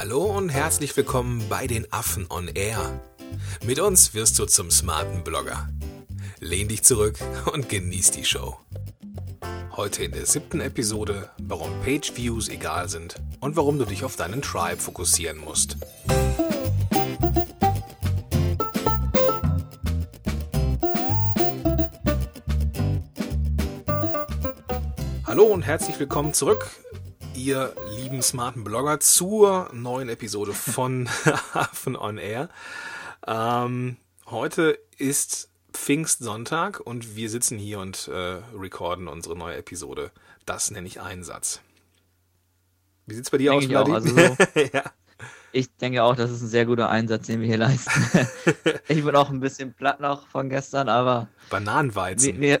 Hallo und herzlich willkommen bei den Affen on Air. Mit uns wirst du zum smarten Blogger. Lehn dich zurück und genieß die Show. Heute in der siebten Episode, warum Page-Views egal sind und warum du dich auf deinen Tribe fokussieren musst. Hallo und herzlich willkommen zurück, ihr lieben smarten Blogger, zur neuen Episode von Affen on Air. Ähm, heute ist Pfingstsonntag und wir sitzen hier und äh, recorden unsere neue Episode. Das nenne ich Einsatz. Wie sieht's bei dir Denke aus, ich also so. ja. Ich denke auch, das ist ein sehr guter Einsatz, den wir hier leisten. ich bin auch ein bisschen platt noch von gestern, aber Bananenweizen. wir, wir,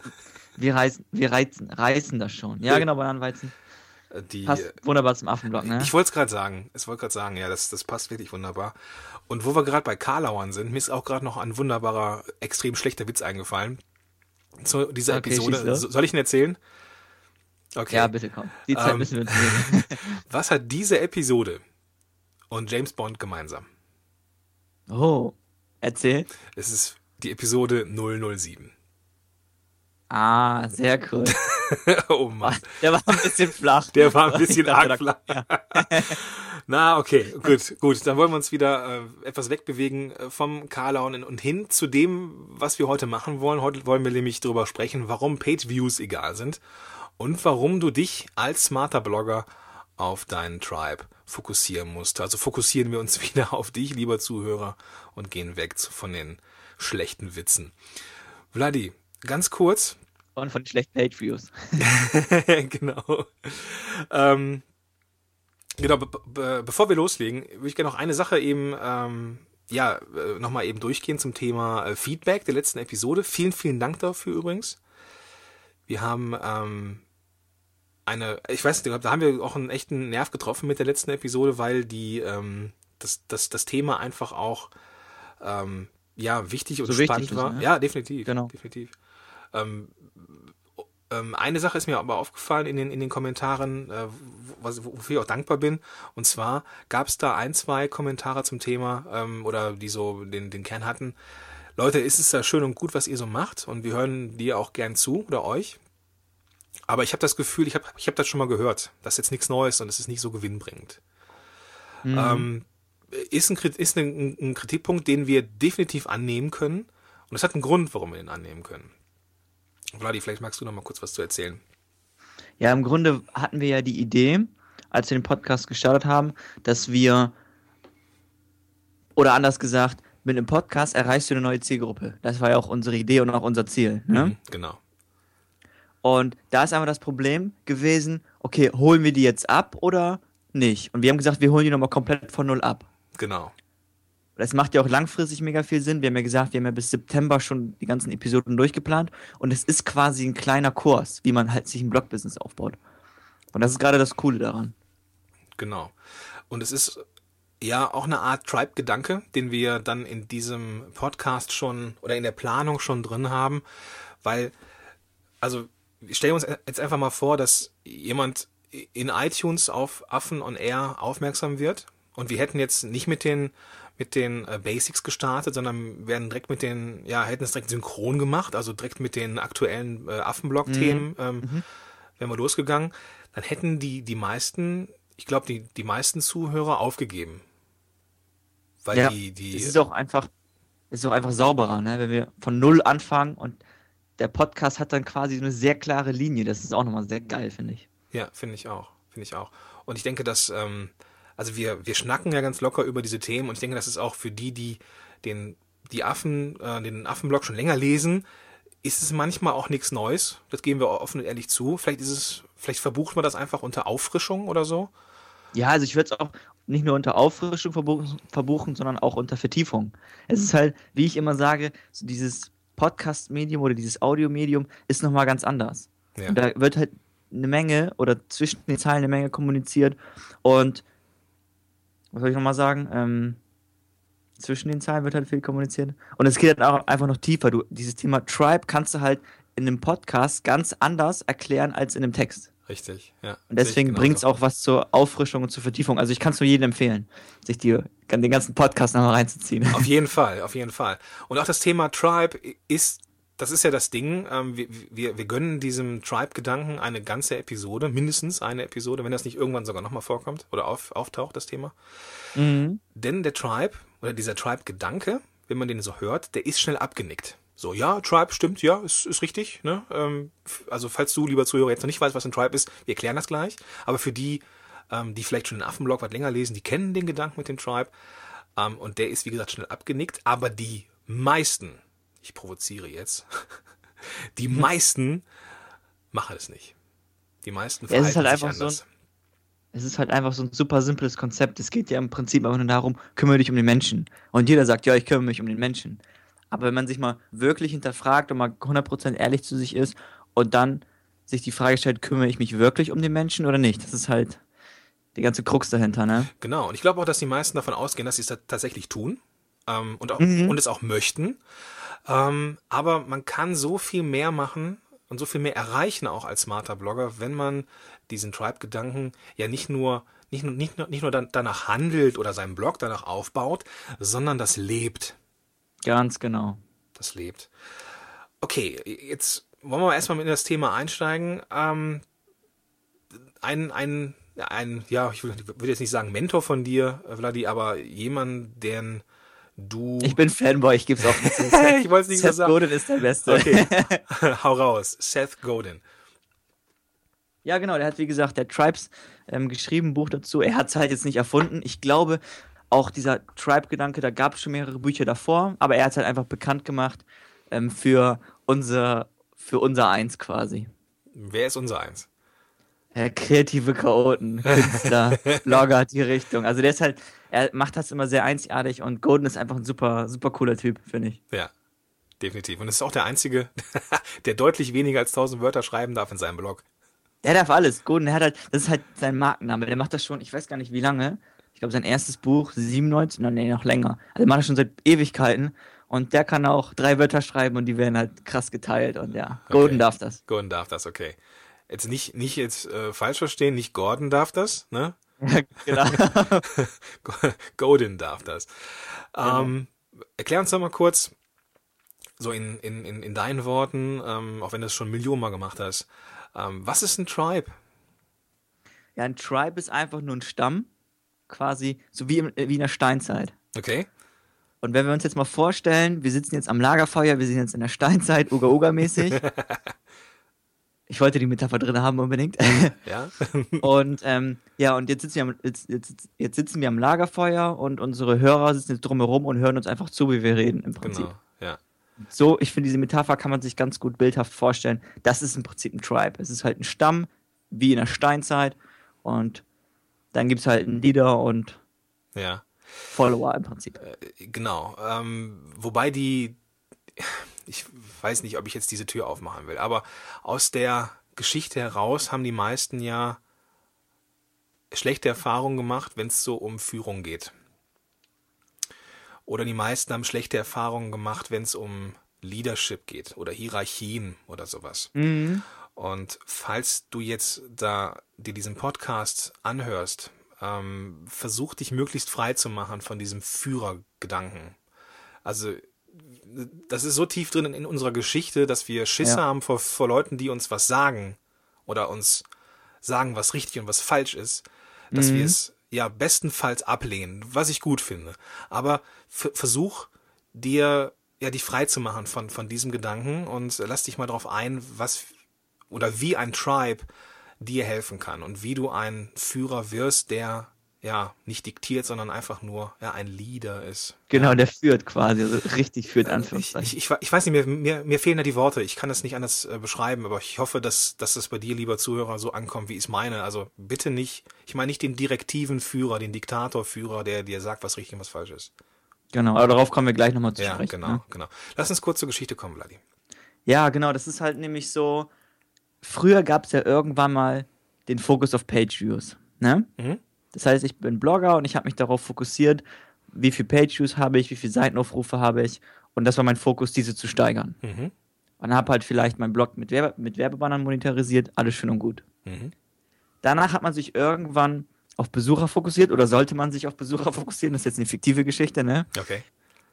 wir, reißen, wir reizen, reißen das schon. Ja, genau, Bananenweizen. Die, Passt wunderbar zum Affenblock, ne? Ich wollte es gerade sagen. Ich wollte gerade sagen, ja, das, das passt wirklich wunderbar. Und wo wir gerade bei Karlauern sind, mir ist auch gerade noch ein wunderbarer, extrem schlechter Witz eingefallen. Zu dieser Okay, Episode. Soll ich ihn erzählen? Okay. Ja, bitte komm. Die Zeit Ähm, müssen wir nehmen. Was hat diese Episode und James Bond gemeinsam? Oh, erzähl. Es ist die Episode 007. Ah, sehr cool. oh Mann. Der war ein bisschen flach. Der war ein bisschen arg flach. Na, okay, gut, gut. Dann wollen wir uns wieder äh, etwas wegbewegen äh, vom Karlauen und hin zu dem, was wir heute machen wollen. Heute wollen wir nämlich darüber sprechen, warum Page-Views egal sind und warum du dich als smarter Blogger auf deinen Tribe fokussieren musst. Also fokussieren wir uns wieder auf dich, lieber Zuhörer, und gehen weg von den schlechten Witzen. Vladi, ganz kurz, Und von schlechten Page-Views. genau. Ähm, genau, be be bevor wir loslegen, würde ich gerne noch eine Sache eben, ähm, ja, äh, nochmal eben durchgehen zum Thema äh, Feedback der letzten Episode. Vielen, vielen Dank dafür übrigens. Wir haben ähm, eine, ich weiß nicht, da haben wir auch einen echten Nerv getroffen mit der letzten Episode, weil die, ähm, das, das, das Thema einfach auch, ähm, ja, wichtig und So wichtig spannend ist, war. ne? Ja, definitiv. Genau. Definitiv. Ähm, eine Sache ist mir aber aufgefallen in den, in den Kommentaren, äh, was, wofür ich auch dankbar bin. Und zwar gab es da ein, zwei Kommentare zum Thema ähm, oder die so den, den Kern hatten. Leute, ist es ja schön und gut, was ihr so macht und wir hören dir auch gern zu oder euch. Aber ich habe das Gefühl, ich habe ich hab das schon mal gehört. Das ist jetzt nichts Neues und es ist nicht so gewinnbringend. Mhm. Ähm, ist ein, ist ein, ein Kritikpunkt, den wir definitiv annehmen können. Und es hat einen Grund, warum wir den annehmen können. Vladi, vielleicht magst du noch mal kurz was zu erzählen. Ja, im Grunde hatten wir ja die Idee, als wir den Podcast gestartet haben, dass wir, oder anders gesagt, mit einem Podcast erreichst du eine neue Zielgruppe. Das war ja auch unsere Idee und auch unser Ziel. Ne? Mhm, genau. Und da ist einfach das Problem gewesen, okay, holen wir die jetzt ab oder nicht? Und wir haben gesagt, wir holen die nochmal komplett von null ab. Genau. Das macht ja auch langfristig mega viel Sinn. Wir haben ja gesagt, wir haben ja bis September schon die ganzen Episoden durchgeplant. Und es ist quasi ein kleiner Kurs, wie man halt sich ein Blog-Business aufbaut. Und das ist gerade das Coole daran. Genau. Und es ist ja auch eine Art Tribe-Gedanke, den wir dann in diesem Podcast schon oder in der Planung schon drin haben, weil, also, stellen wir uns jetzt einfach mal vor, dass jemand in iTunes auf Affen on Air aufmerksam wird und wir hätten jetzt nicht mit den mit den äh, Basics gestartet, sondern werden direkt mit den, ja, hätten es direkt synchron gemacht, also direkt mit den aktuellen äh, Affenblog-Themen ähm, wären wir losgegangen, dann hätten die, die meisten, ich glaube, die, die meisten Zuhörer aufgegeben. Weil Ja, die, die, Es ist auch einfach, es ist auch einfach sauberer, ne? wenn wir von null anfangen und der Podcast hat dann quasi eine sehr klare Linie. Das ist auch nochmal sehr geil, finde ich. Ja, finde ich auch. Finde ich auch. Und ich denke, dass, ähm, also wir, wir schnacken ja ganz locker über diese Themen und ich denke, das ist auch für die, die den, die Affen, äh, den Affenblog schon länger lesen, ist es manchmal auch nichts Neues. Das geben wir offen und ehrlich zu. Vielleicht ist es, vielleicht verbucht man das einfach unter Auffrischung oder so. Ja, also ich würde es auch nicht nur unter Auffrischung verbuchen, verbuchen, sondern auch unter Vertiefung. Es ist halt, wie ich immer sage, so dieses Podcast-Medium oder dieses Audio-Medium ist nochmal ganz anders. Ja. Und da wird halt eine Menge oder zwischen den Zeilen eine Menge kommuniziert und was soll ich nochmal sagen? Ähm, zwischen den Zeilen wird halt viel kommuniziert. Und es geht halt auch einfach noch tiefer. Du, dieses Thema Tribe kannst du halt in einem Podcast ganz anders erklären als in einem Text. Richtig, ja. Und deswegen bringt es auch was zur Auffrischung und zur Vertiefung. Also ich kann es nur jedem empfehlen, sich die, den ganzen Podcast nochmal reinzuziehen. Auf jeden Fall, auf jeden Fall. Und auch das Thema Tribe ist, das ist ja das Ding, ähm, wir, wir, wir gönnen diesem Tribe-Gedanken eine ganze Episode, mindestens eine Episode, wenn das nicht irgendwann sogar nochmal vorkommt oder auf, auftaucht, das Thema. Mhm. Denn der Tribe oder dieser Tribe-Gedanke, wenn man den so hört, der ist schnell abgenickt. So, ja, Tribe stimmt, ja, ist, ist richtig. Ne? Ähm, also, falls du, lieber Zuhörer, jetzt noch nicht weißt, was ein Tribe ist, wir erklären das gleich. Aber für die, ähm, die vielleicht schon den Affenblog was länger lesen, die kennen den Gedanken mit dem Tribe. Ähm, und der ist, wie gesagt, schnell abgenickt. Aber die meisten, ich provoziere jetzt, die meisten machen es nicht. Die meisten verhalten ja, es ist halt sich einfach anders. So ein, es ist halt einfach so ein super simples Konzept. Es geht ja im Prinzip einfach nur darum, kümmere dich um den Menschen. Und jeder sagt, ja, ich kümmere mich um den Menschen. Aber wenn man sich mal wirklich hinterfragt und mal 100% ehrlich zu sich ist und dann sich die Frage stellt, kümmere ich mich wirklich um den Menschen oder nicht? Das ist halt die ganze Krux dahinter, ne? Genau. Und ich glaube auch, dass die meisten davon ausgehen, dass sie es tatsächlich tun ähm, und, auch, mhm. und es auch möchten. Ähm, aber man kann so viel mehr machen und so viel mehr erreichen auch als smarter Blogger, wenn man diesen Tribe-Gedanken ja nicht nur nicht nur, nicht nur, nicht nur danach handelt oder seinen Blog danach aufbaut, sondern das lebt. Ganz genau. Das lebt. Okay, jetzt wollen wir erstmal in das Thema einsteigen. Ähm, ein, ein, ein, ja, ich würde jetzt nicht sagen Mentor von dir, Vladi, aber jemand, den du. Ich bin Fanboy, ich gebe es auch nicht zu. ich wollte es nicht Seth so sagen. Godin ist der Beste. Okay. Hau raus. Seth Godin. Ja, genau, der hat, wie gesagt, der Tribes ähm, geschrieben, ein Buch dazu. Er hat es halt jetzt nicht erfunden. Ich glaube, auch dieser Tribe-Gedanke, da gab es schon mehrere Bücher davor, aber er hat es halt einfach bekannt gemacht ähm, für, unser, für unser Eins quasi. Wer ist unser Eins? Äh, kreative Chaoten, Künstler, Blogger, die Richtung. Also der ist halt, er macht das immer sehr einzigartig und Golden ist einfach ein super, super cooler Typ, finde ich. Ja, definitiv. Und es ist auch der Einzige, der deutlich weniger als 1000 Wörter schreiben darf in seinem Blog. Der darf alles. Golden, der hat halt, das ist halt sein Markenname. Der macht das schon, ich weiß gar nicht wie lange, ich glaube, sein erstes Buch, 97, nee, noch länger. Also macht er schon seit Ewigkeiten. Und der kann auch drei Wörter schreiben und die werden halt krass geteilt. Und ja, Gordon okay. darf das. Gordon darf das, okay. Jetzt nicht, nicht jetzt äh, falsch verstehen, nicht Gordon darf das, ne? Ja, genau. Gordon darf das. Ähm, erklär uns doch mal kurz, so in, in, in, in deinen Worten, ähm, auch wenn du es schon Millionen Mal gemacht hast, ähm, was ist ein Tribe? Ja, ein Tribe ist einfach nur ein Stamm quasi so wie, im, wie in der Steinzeit. Okay. Und wenn wir uns jetzt mal vorstellen, wir sitzen jetzt am Lagerfeuer, wir sind jetzt in der Steinzeit, Uga-Uga-mäßig. ich wollte die Metapher drin haben unbedingt. ja. und ähm, ja, und jetzt sitzen, wir am, jetzt, jetzt, jetzt sitzen wir am Lagerfeuer und unsere Hörer sitzen jetzt drumherum und hören uns einfach zu, wie wir reden im Prinzip. Genau, ja. So, ich finde, diese Metapher kann man sich ganz gut bildhaft vorstellen. Das ist im Prinzip ein Tribe. Es ist halt ein Stamm, wie in der Steinzeit. Und dann gibt es halt einen Leader und ja. Follower im Prinzip. Äh, genau. Ähm, wobei die, ich weiß nicht, ob ich jetzt diese Tür aufmachen will, aber aus der Geschichte heraus haben die meisten ja schlechte Erfahrungen gemacht, wenn es so um Führung geht. Oder die meisten haben schlechte Erfahrungen gemacht, wenn es um Leadership geht oder Hierarchien oder sowas. Mhm. Und falls du jetzt da dir diesen Podcast anhörst, ähm, versuch dich möglichst frei zu machen von diesem Führergedanken. Also das ist so tief drin in unserer Geschichte, dass wir Schiss ja. haben vor, vor Leuten, die uns was sagen oder uns sagen, was richtig und was falsch ist, dass mhm. wir es ja bestenfalls ablehnen, was ich gut finde. Aber versuch dir ja dich frei zu machen von von diesem Gedanken und lass dich mal darauf ein, was oder wie ein Tribe dir helfen kann und wie du ein Führer wirst, der ja nicht diktiert, sondern einfach nur ja, ein Leader ist. Genau, der führt quasi, also richtig führt äh, Anführungszeichen. Ich, ich, ich weiß nicht, mir, mir, mir fehlen da die Worte, ich kann das nicht anders äh, beschreiben, aber ich hoffe, dass, dass das bei dir, lieber Zuhörer, so ankommt, wie ich es meine. Also bitte nicht, ich meine nicht den direktiven Führer, den Diktatorführer, der dir sagt, was richtig und was falsch ist. Genau, aber darauf kommen wir gleich nochmal zu ja, sprechen. Genau, ne? genau. Lass uns kurz zur Geschichte kommen, Vladi. Ja, genau, das ist halt nämlich so, früher gab es ja irgendwann mal den Fokus auf Page-Views. Ne? Mhm. Das heißt, ich bin Blogger und ich habe mich darauf fokussiert, wie viel Page-Views habe ich, wie viele Seitenaufrufe habe ich. Und das war mein Fokus, diese zu steigern. Mhm. Und habe halt vielleicht meinen Blog mit, Werbe mit Werbebannern monetarisiert, alles schön und gut. Mhm. Danach hat man sich irgendwann auf Besucher fokussiert oder sollte man sich auf Besucher fokussieren? Das ist jetzt eine fiktive Geschichte, ne? Okay.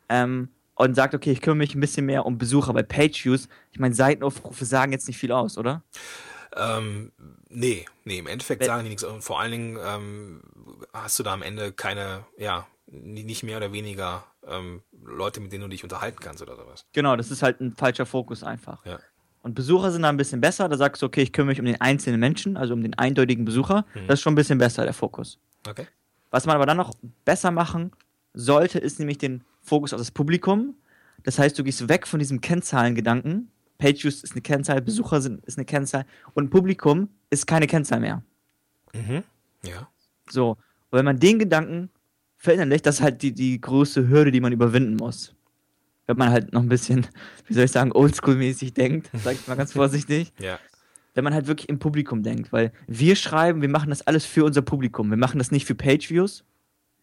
Ähm, und sagt, okay, ich kümmere mich ein bisschen mehr um Besucher bei Page-Views. Ich meine, Seitenaufrufe sagen jetzt nicht viel aus, oder? Ähm, nee, nee, im Endeffekt Wenn- sagen die nichts. Und vor allen Dingen ähm, hast du da am Ende keine, ja, ni- nicht mehr oder weniger ähm, Leute, mit denen du dich unterhalten kannst oder sowas. Genau, das ist halt ein falscher Fokus einfach. Ja. Und Besucher sind da ein bisschen besser. Da sagst du, okay, ich kümmere mich um den einzelnen Menschen, also um den eindeutigen Besucher. Mhm. Das ist schon ein bisschen besser, der Fokus. Okay. Was man aber dann noch besser machen sollte, ist nämlich den Fokus auf das Publikum. Das heißt, du gehst weg von diesem Kennzahlengedanken. Pageviews ist eine Kennzahl, Besucher sind, ist eine Kennzahl und Publikum ist keine Kennzahl mehr. Mhm. Ja. So. Und wenn man den Gedanken verinnerlicht, das ist halt die, die größte Hürde, die man überwinden muss. Wenn man halt noch ein bisschen, wie soll ich sagen, oldschool-mäßig denkt, sag ich mal ganz vorsichtig. Ja. wenn man halt wirklich im Publikum denkt, weil wir schreiben, wir machen das alles für unser Publikum. Wir machen das nicht für Pageviews.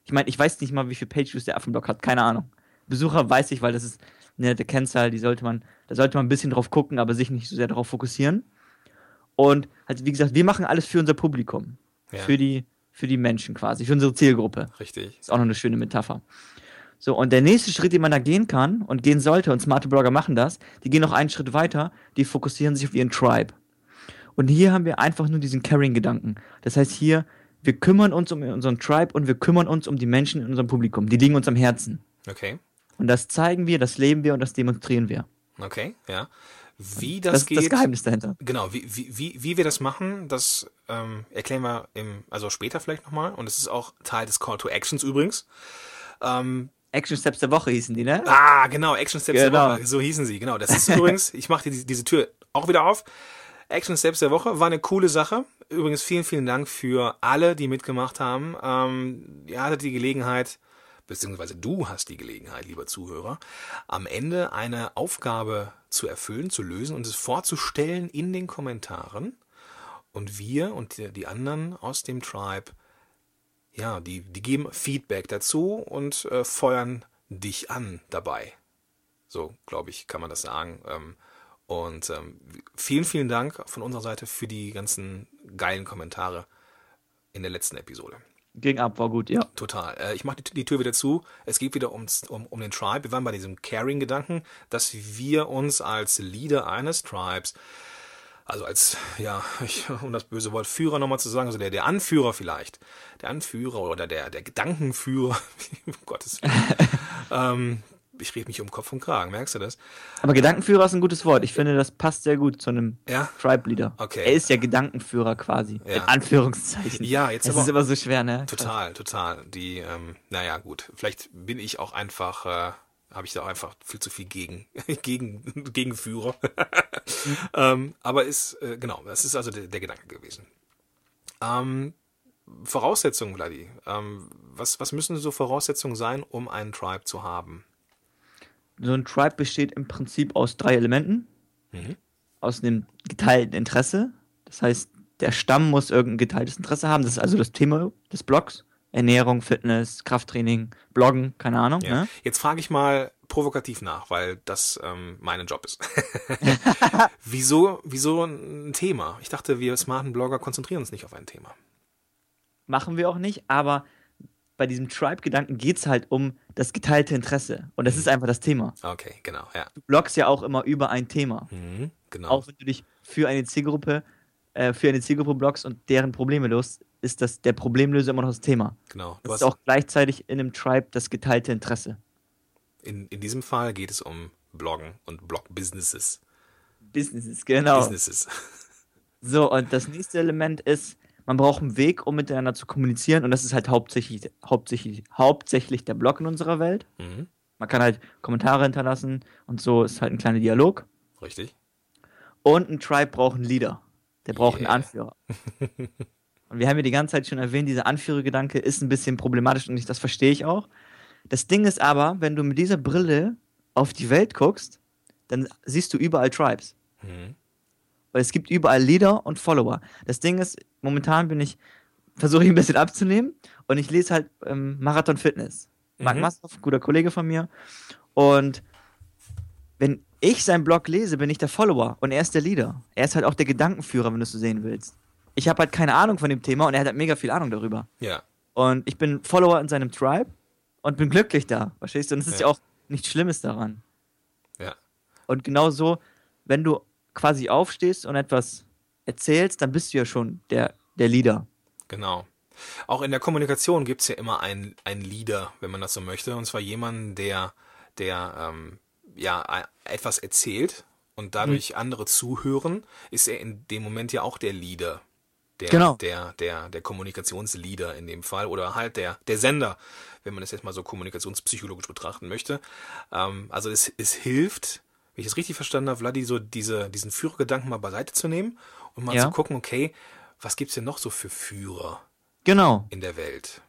Ich meine, ich weiß nicht mal, wie viel Pageviews der Affenblog hat, keine Ahnung. Besucher weiß ich, weil das ist eine nette Kennzahl, die sollte man, da sollte man ein bisschen drauf gucken, aber sich nicht so sehr darauf fokussieren. Und halt, wie gesagt, wir machen alles für unser Publikum. Ja. Für die, für die Menschen quasi, für unsere Zielgruppe. Richtig. Ist auch noch eine schöne Metapher. So, und der nächste Schritt, den man da gehen kann und gehen sollte, und smarte Blogger machen das, die gehen noch einen Schritt weiter, die fokussieren sich auf ihren Tribe. Und hier haben wir einfach nur diesen Caring-Gedanken. Das heißt hier, wir kümmern uns um unseren Tribe und wir kümmern uns um die Menschen in unserem Publikum. Die liegen uns am Herzen. Okay. Und das zeigen wir, das leben wir und das demonstrieren wir. Okay. Ja. Wie das, Das, geht. das Geheimnis dahinter. Genau, wie, wie, wie, wie wir das machen, das ähm, erklären wir im, also später vielleicht nochmal. Und es ist auch Teil des Call to Actions übrigens. Ähm, Action Steps der Woche hießen die, ne? ah, genau, Action Steps Genau. der Woche, so hießen sie, genau. Das ist übrigens, ich mache diese, diese Tür auch wieder auf. Action Steps der Woche war eine coole Sache. Übrigens vielen, vielen Dank für alle, die mitgemacht haben. Ähm, ihr hattet die Gelegenheit, beziehungsweise du hast die Gelegenheit, lieber Zuhörer, am Ende eine Aufgabe zu erfüllen, zu lösen und es vorzustellen in den Kommentaren. Und wir und die, anderen aus dem Tribe, ja, die, die geben Feedback dazu und äh, feuern dich an dabei. So, glaube ich, kann man das sagen. Ähm, und ähm, vielen, vielen Dank von unserer Seite für die ganzen geilen Kommentare in der letzten Episode. Ging ab, war gut, ja. Total. Äh, ich mache die, die Tür wieder zu. Es geht wieder ums, um, um den Tribe. Wir waren bei diesem Caring-Gedanken, dass wir uns als Leader eines Tribes, also als, ja, ich, um das böse Wort Führer nochmal zu sagen, also der, der Anführer vielleicht, der Anführer oder der, der Gedankenführer, um Gottes Willen. ähm, ich rede mich um Kopf und Kragen, merkst du das? Aber Gedankenführer ist ein gutes Wort. Ich finde, das passt sehr gut zu einem Ja? Tribe-Leader. Okay. Er ist ja Gedankenführer quasi. Ja. In Anführungszeichen. Ja, jetzt Es aber- ist immer so schwer, ne? Total, total. Die, ähm, naja, gut. Vielleicht bin ich auch einfach, äh, habe ich da auch einfach viel zu viel gegen, gegen, Gegenführer. ähm, aber ist, äh, genau, das ist also der, der Gedanke gewesen. Ähm, Voraussetzungen, Vladi. Ähm, was, was müssen so Voraussetzungen sein, um einen Tribe zu haben? So ein Tribe besteht im Prinzip aus drei Elementen. Mhm. Aus einem geteilten Interesse. Das heißt, der Stamm muss irgendein geteiltes Interesse haben. Das ist also das Thema des Blogs. Ernährung, Fitness, Krafttraining, Bloggen, keine Ahnung. Ja. Ne? Jetzt frage ich mal provokativ nach, weil das ähm, mein Job ist. wieso, wieso ein Thema? Ich dachte, wir smarten Blogger konzentrieren uns nicht auf ein Thema. Machen wir auch nicht, aber bei diesem Tribe-Gedanken geht es halt um das geteilte Interesse. Und das ist einfach das Thema. Okay, genau, ja. Du bloggst ja auch immer über ein Thema. Mhm, genau. Auch wenn du dich für eine Zielgruppe, äh, für eine Zielgruppe bloggst und deren Probleme löst, ist das der Problemlöser immer noch das Thema. genau. Du Das hast, ist auch gleichzeitig in einem Tribe das geteilte Interesse. in, in diesem Fall geht es um Bloggen und Blog-Businesses. Businesses, genau. Businesses. So, und das nächste Element ist, man braucht einen Weg, um miteinander zu kommunizieren. Und das ist halt hauptsächlich, hauptsächlich, hauptsächlich der Blog in unserer Welt. Mhm, Man kann halt Kommentare hinterlassen und so ist halt ein kleiner Dialog. richtig. Und ein Tribe braucht einen Leader. Der braucht Yeah. einen Anführer. und wir haben ja die ganze Zeit schon erwähnt, dieser Anführergedanke ist ein bisschen problematisch und ich, das verstehe ich auch. Das Ding ist aber, wenn du mit dieser Brille auf die Welt guckst, dann siehst du überall Tribes. Mhm. Weil es gibt überall Leader und Follower. Das Ding ist, momentan bin ich, versuche ich ein bisschen abzunehmen und ich lese halt ähm, Marathon Fitness. Marc Mhm. Maslow, guter Kollege von mir. Und wenn ich seinen Blog lese, bin ich der Follower und er ist der Leader. Er ist halt auch der Gedankenführer, wenn du es so sehen willst. ich habe halt keine Ahnung von dem Thema und er hat halt mega viel Ahnung darüber. Ja. Und ich bin Follower in seinem Tribe und bin glücklich da, verstehst du? Und es ist ja. Ja. auch nichts Schlimmes daran. Ja. Und genau so, wenn du quasi aufstehst und etwas erzählst, dann bist du ja schon der, der Leader. Genau. Auch in der Kommunikation gibt es ja immer einen, einen Leader, wenn man das so möchte. Und zwar jemanden, der, der ähm, ja e- etwas erzählt und dadurch Mhm. andere zuhören, ist er in dem Moment ja auch der Leader. Der, Genau. der, der, der Kommunikationsleader in dem Fall oder halt der, der Sender, wenn man das jetzt mal so kommunikationspsychologisch betrachten möchte. Ähm, also es, es hilft, wenn ich es richtig verstanden habe, Vladi, so diese, diesen Führergedanken mal beiseite zu nehmen und mal Ja. zu gucken, okay, was gibt's denn noch so für Führer Genau, in der Welt?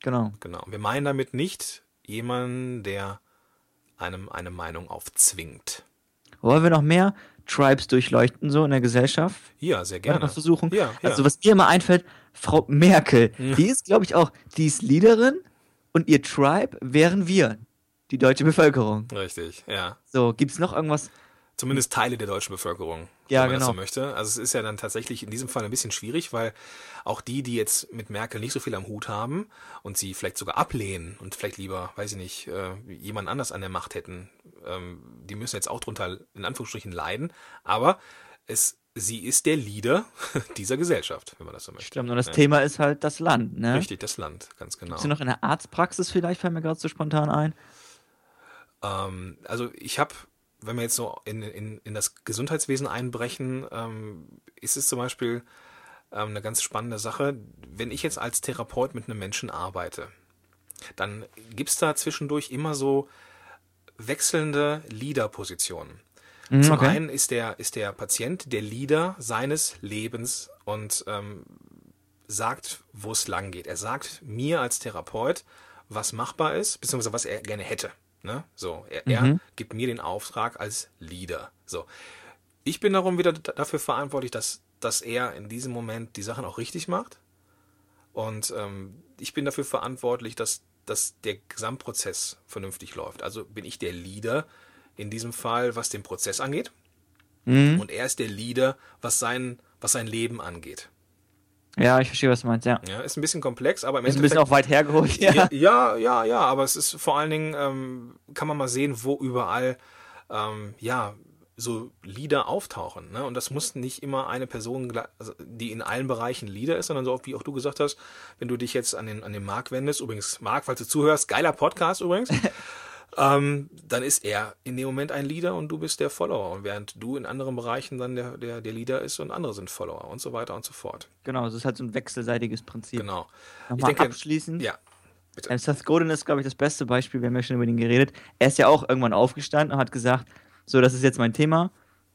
genau. Genau. Wir meinen damit nicht jemanden, der einem eine Meinung aufzwingt. Wollen wir noch mehr Tribes durchleuchten, so in der Gesellschaft? Ja, sehr Gerne. Mal versuchen. Ja, ja. Also, was mir immer einfällt, Frau Merkel, die ist, glaube ich, auch, die ist Leaderin und ihr Tribe wären wir, die deutsche Bevölkerung. Richtig, ja. So, gibt es noch irgendwas? Zumindest Teile der deutschen Bevölkerung, Ja, wenn man das so genau. möchte. Also es ist ja dann tatsächlich in diesem Fall ein bisschen schwierig, weil auch die, die jetzt mit Merkel nicht so viel am Hut haben und sie vielleicht sogar ablehnen und vielleicht lieber, weiß ich nicht, äh, jemand anders an der Macht hätten, ähm, die müssen jetzt auch drunter in Anführungsstrichen leiden. Aber es, sie ist der Leader dieser Gesellschaft, wenn man das so möchte. Stimmt, und das Ja. Thema ist halt das Land, ne? Richtig, das Land, ganz genau. Bist du noch in der Arztpraxis vielleicht, fällt mir gerade so spontan ein? Ähm, also ich habe, wenn wir jetzt so in, in, in das Gesundheitswesen einbrechen, ähm, ist es zum Beispiel ähm, eine ganz spannende Sache. Wenn ich jetzt als Therapeut mit einem Menschen arbeite, dann gibt es da zwischendurch immer so wechselnde Leader-Positionen. Mhm, Zum okay. einen ist der, ist der Patient der Leader seines Lebens und ähm, sagt, wo es lang geht. Er sagt mir als Therapeut, was machbar ist, beziehungsweise was er gerne hätte. Ne? So, er, er Mhm. gibt mir den Auftrag als Leader. So. Ich bin darum wieder dafür verantwortlich, dass, dass er in diesem Moment die Sachen auch richtig macht. Und ähm, ich bin dafür verantwortlich, dass, dass der Gesamtprozess vernünftig läuft. Also bin ich der Leader in diesem Fall, was den Prozess angeht. Mhm. Und er ist der Leader, was sein, was sein Leben angeht. Ja, ich verstehe, was du meinst, ja. Ja, ist ein bisschen komplex, aber im Ist ein bisschen auch weit hergeholt, ja. ja, ja, ja, aber es ist vor allen Dingen, ähm, kann man mal sehen, wo überall, ähm, ja, so Lieder auftauchen. Ne? Und das muss nicht immer eine Person, also, die in allen Bereichen Lieder ist, sondern so wie auch du gesagt hast, wenn du dich jetzt an den, an den Marc wendest, übrigens, Marc, falls du zuhörst, geiler Podcast übrigens, ähm, dann ist er in dem Moment ein Leader und du bist der Follower. Und während du in anderen Bereichen dann der, der, der Leader ist und andere sind Follower und so weiter und so fort. Genau, es ist halt so ein wechselseitiges Prinzip. Genau. Nochmal denke- abschließend. Ja, bitte. Ähm, Seth Godin ist, glaube ich, das beste Beispiel. Wir haben ja schon über ihn geredet. Er ist ja auch irgendwann aufgestanden und hat gesagt: So, das ist jetzt mein Thema.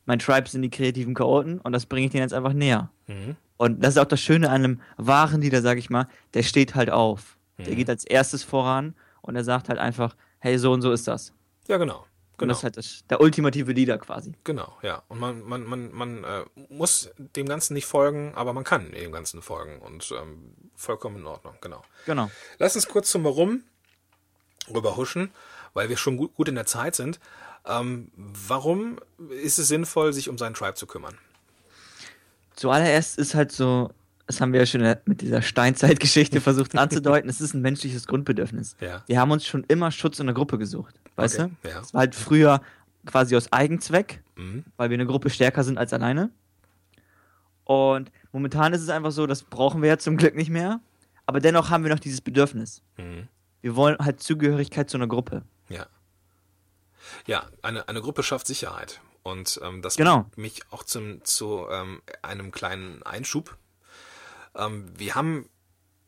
Mein Tribe sind die kreativen Chaoten und das bringe ich denen jetzt einfach näher. Mhm. Und das ist auch das Schöne an einem wahren Leader, sage ich mal. Der steht halt auf. Der Mhm. geht als erstes voran und er sagt halt einfach: Hey, so und so ist das. Ja, genau. Und Genau. das ist halt das, der ultimative Leader quasi. Genau, ja. Und man, man, man, man äh, muss dem Ganzen nicht folgen, aber man kann dem Ganzen folgen und ähm, vollkommen in Ordnung, genau. Genau. Lass uns kurz zum Warum rüberhuschen, weil wir schon gut, gut in der Zeit sind. Ähm, warum ist es sinnvoll, sich um seinen Tribe zu kümmern? Zuallererst ist halt so, das haben wir ja schon mit dieser Steinzeitgeschichte versucht anzudeuten, es ist ein menschliches Grundbedürfnis. Ja. Wir haben uns schon immer Schutz in der Gruppe gesucht, weißt Okay, du? ja. Das war halt früher quasi aus Eigenzweck, Mhm. weil wir eine Gruppe stärker sind als alleine. Und momentan ist es einfach so, das brauchen wir ja zum Glück nicht mehr. Aber dennoch haben wir noch dieses Bedürfnis. Mhm. Wir wollen halt Zugehörigkeit zu einer Gruppe. Ja. Ja, eine, eine Gruppe schafft Sicherheit. Und ähm, das Genau. bringt mich auch zum, zu ähm, einem kleinen Einschub. Ähm, wir haben,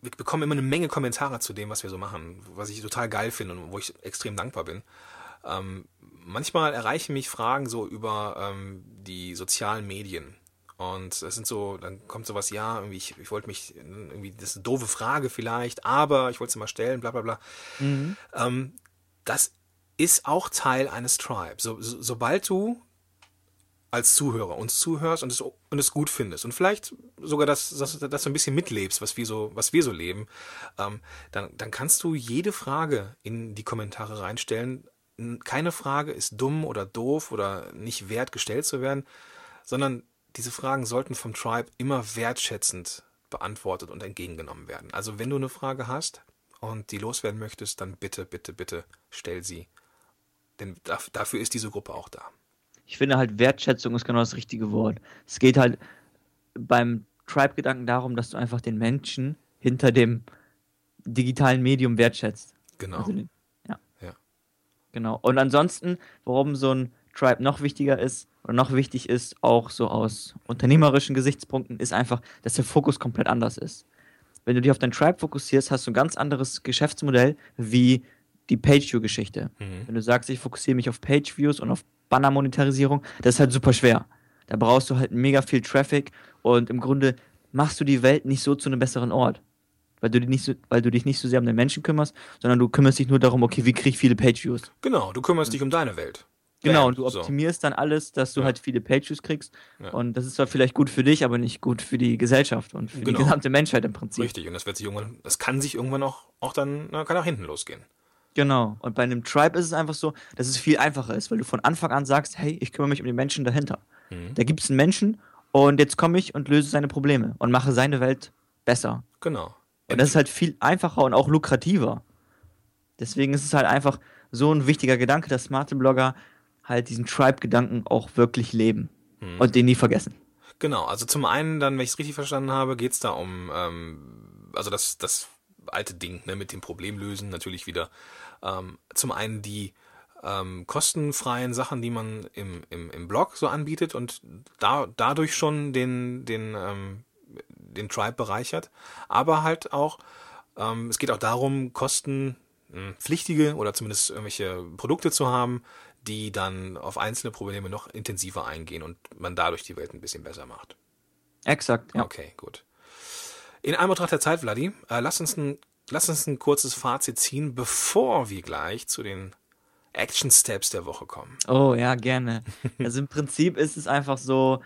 wir bekommen immer eine Menge Kommentare zu dem, was wir so machen, was ich total geil finde und wo ich extrem dankbar bin. Ähm, manchmal erreichen mich Fragen so über ähm, die sozialen Medien. Und es sind so, dann kommt sowas, ja, irgendwie, ich, ich wollte mich, irgendwie, das ist eine doofe Frage vielleicht, aber ich wollte sie mal stellen, bla bla bla. Ähm, das ist auch Teil eines Tribes. So, so, sobald du als Zuhörer uns zuhörst und es, und es gut findest und vielleicht sogar das, das, das so ein bisschen mitlebst, was wir so, was wir so leben, ähm, dann, dann kannst du jede Frage in die Kommentare reinstellen. Keine Frage ist dumm oder doof oder nicht wert gestellt zu werden, sondern diese Fragen sollten vom Tribe immer wertschätzend beantwortet und entgegengenommen werden. Also wenn du eine Frage hast und die loswerden möchtest, dann bitte, bitte, bitte stell sie. Denn dafür ist diese Gruppe auch da. Ich finde halt Wertschätzung ist genau das richtige Wort. Es geht halt beim Tribe-Gedanken darum, dass du einfach den Menschen hinter dem digitalen Medium wertschätzt. Genau. Also den, ja. ja. Genau. Und ansonsten, warum so ein Tribe noch wichtiger ist oder noch wichtig ist, auch so aus unternehmerischen Gesichtspunkten, ist einfach, dass der Fokus komplett anders ist. Wenn du dich auf dein Tribe fokussierst, hast du ein ganz anderes Geschäftsmodell wie die Page-View-Geschichte. Mhm. Wenn du sagst, ich fokussiere mich auf Page-Views und auf Banner-Monetarisierung, das ist halt super schwer. Da brauchst du halt mega viel Traffic und im Grunde machst du die Welt nicht so zu einem besseren Ort. Weil du, dich nicht so, weil du dich nicht so sehr um den Menschen kümmerst, sondern du kümmerst dich nur darum, okay, wie kriege ich viele Page-Views. Genau, du kümmerst dich um deine Welt. Genau, und du optimierst so. dann alles, dass du ja. halt viele Page-Views kriegst. Ja. Und das ist zwar vielleicht gut für dich, aber nicht gut für die Gesellschaft und für genau. die gesamte Menschheit im Prinzip. Richtig, und das wird sich irgendwann, das kann sich irgendwann auch, auch dann, na, kann nach hinten losgehen. Genau. Und bei einem Tribe ist es einfach so, dass es viel einfacher ist, weil du von Anfang an sagst, hey, ich kümmere mich um die Menschen dahinter. Mhm. Da gibt es einen Menschen und jetzt komme ich und löse seine Probleme und mache seine Welt besser. Genau. Und das ist halt viel einfacher und auch lukrativer. Deswegen ist es halt einfach so ein wichtiger Gedanke, dass smarte Blogger halt diesen Tribe-Gedanken auch wirklich leben mhm. und den nie vergessen. Genau, also zum einen dann, wenn ich es richtig verstanden habe, geht es da um, ähm, also das, das alte Ding ne, mit dem Problem lösen, natürlich wieder. Ähm, zum einen die ähm, kostenfreien Sachen, die man im, im, im Blog so anbietet und da, dadurch schon den, den, ähm, den Tribe bereichert. Aber halt auch, ähm, es geht auch darum, kostenpflichtige hm, oder zumindest irgendwelche Produkte zu haben, die dann auf einzelne Probleme noch intensiver eingehen und man dadurch die Welt ein bisschen besser macht. Exakt, ja. Okay, gut. In Anbetracht der Zeit, Vladi, äh, lass, uns ein, lass uns ein kurzes Fazit ziehen, bevor wir gleich zu den Action Steps der Woche kommen. Oh ja, gerne. Also im Prinzip ist es einfach so,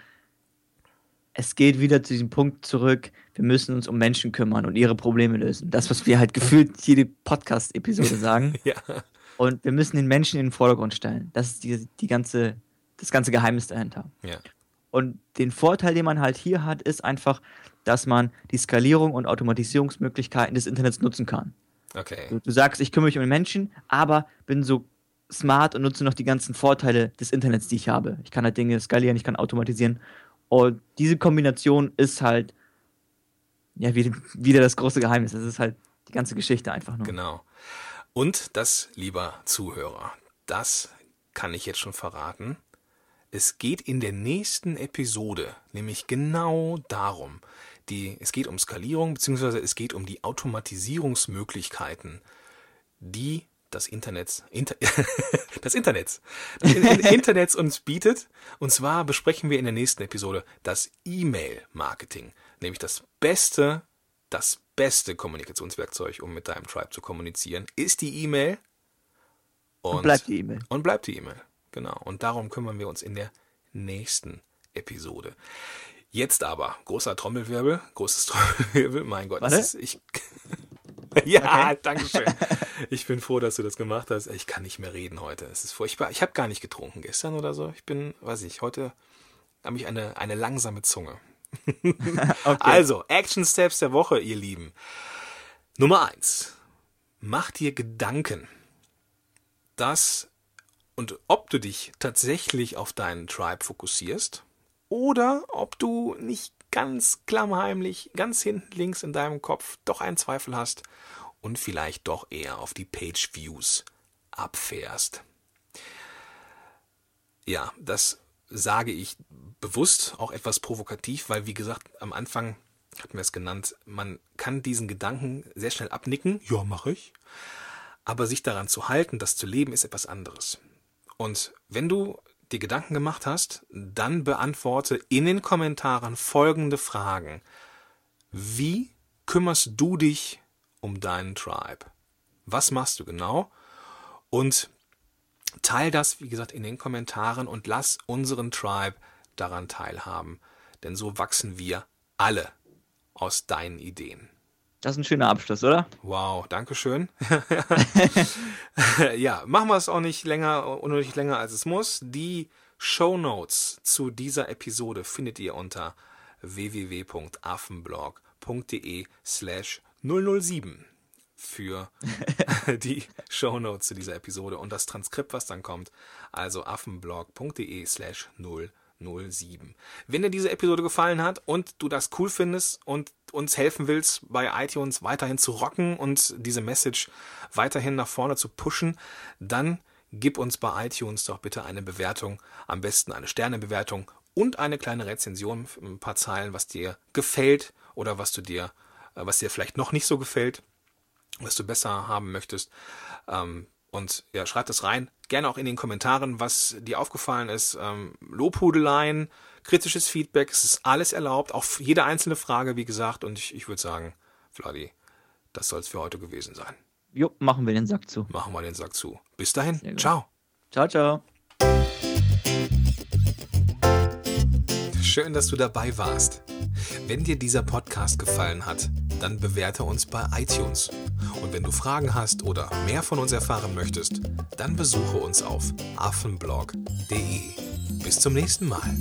es geht wieder zu diesem Punkt zurück, wir müssen uns um Menschen kümmern und ihre Probleme lösen. Das, was wir halt gefühlt jede Podcast-Episode sagen. ja. Und wir müssen den Menschen in den Vordergrund stellen. Das ist die, die ganze, das ganze Geheimnis dahinter. Ja. Und den Vorteil, den man halt hier hat, ist einfach, dass man die Skalierung und Automatisierungsmöglichkeiten des Internets nutzen kann. Okay. Du, du sagst, ich kümmere mich um den Menschen, aber bin so smart und nutze noch die ganzen Vorteile des Internets, die ich habe. Ich kann halt Dinge skalieren, ich kann automatisieren. Und diese Kombination ist halt, ja, wieder das große Geheimnis. Das ist halt die ganze Geschichte einfach nur. Genau. Und das, lieber Zuhörer, das kann ich jetzt schon verraten. Es geht in der nächsten Episode nämlich genau darum, die, es geht um Skalierung, beziehungsweise es geht um die Automatisierungsmöglichkeiten, die das Internet, Inter, das Internet, das Internet uns bietet. Und zwar besprechen wir in der nächsten Episode das E-Mail-Marketing, nämlich das beste, das beste Kommunikationswerkzeug, um mit deinem Tribe zu kommunizieren, ist die E-Mail. Und, und bleibt die E-Mail. Und bleibt die E-Mail. Genau. Und darum kümmern wir uns in der nächsten Episode. Jetzt aber, großer Trommelwirbel, großes Trommelwirbel, mein Gott, Warte? Ist, ich, ja, okay. danke schön. Ich bin froh, dass du das gemacht hast. Ich kann nicht mehr reden heute. Es ist furchtbar. Ich habe gar nicht getrunken gestern oder so. Ich bin, weiß ich, heute habe ich eine, eine langsame Zunge. okay. Also, Action Steps der Woche, ihr Lieben. Nummer eins. Mach dir Gedanken, dass und ob du dich tatsächlich auf deinen Tribe fokussierst oder ob du nicht ganz klammheimlich, ganz hinten links in deinem Kopf doch einen Zweifel hast und vielleicht doch eher auf die Page Views abfährst. Ja, das sage ich bewusst auch etwas provokativ, weil wie gesagt, am Anfang hatten wir es genannt, man kann diesen Gedanken sehr schnell abnicken, ja, mache ich, aber sich daran zu halten, das zu leben, ist etwas anderes. Und wenn du dir Gedanken gemacht hast, dann beantworte in den Kommentaren folgende Fragen. Wie kümmerst du dich um deinen Tribe? Was machst du genau? Und teil das, wie gesagt, in den Kommentaren und lass unseren Tribe daran teilhaben. Denn so wachsen wir alle aus deinen Ideen. Das ist ein schöner Abschluss, oder? Wow, danke schön. ja, machen wir es auch nicht länger, unnötig länger als es muss. Die Show Notes zu dieser Episode findet ihr unter www.affenblog.de slash 007 für die Show Notes zu dieser Episode und das Transkript, was dann kommt. Also affenblog.de slash 007. Wenn dir diese Episode gefallen hat und du das cool findest und uns helfen willst, bei iTunes weiterhin zu rocken und diese Message weiterhin nach vorne zu pushen, dann gib uns bei iTunes doch bitte eine Bewertung, am besten eine Sternebewertung und eine kleine Rezension, ein paar Zeilen, was dir gefällt oder was du dir, äh, was dir vielleicht noch nicht so gefällt, was du besser haben möchtest. Ähm, und ja, schreib das rein. Gerne auch in den Kommentaren, was dir aufgefallen ist. Ähm, Lobhudeleien, kritisches Feedback, es ist alles erlaubt. Auch jede einzelne Frage, wie gesagt. Und ich, ich würde sagen, Vladi, das soll es für heute gewesen sein. Jo, machen wir den Sack zu. Machen wir den Sack zu. Bis dahin. Ciao. Ciao, ciao. Schön, dass du dabei warst. Wenn dir dieser Podcast gefallen hat, dann bewerte uns bei iTunes. Und wenn du Fragen hast oder mehr von uns erfahren möchtest, dann besuche uns auf affenblog.de. Bis zum nächsten Mal.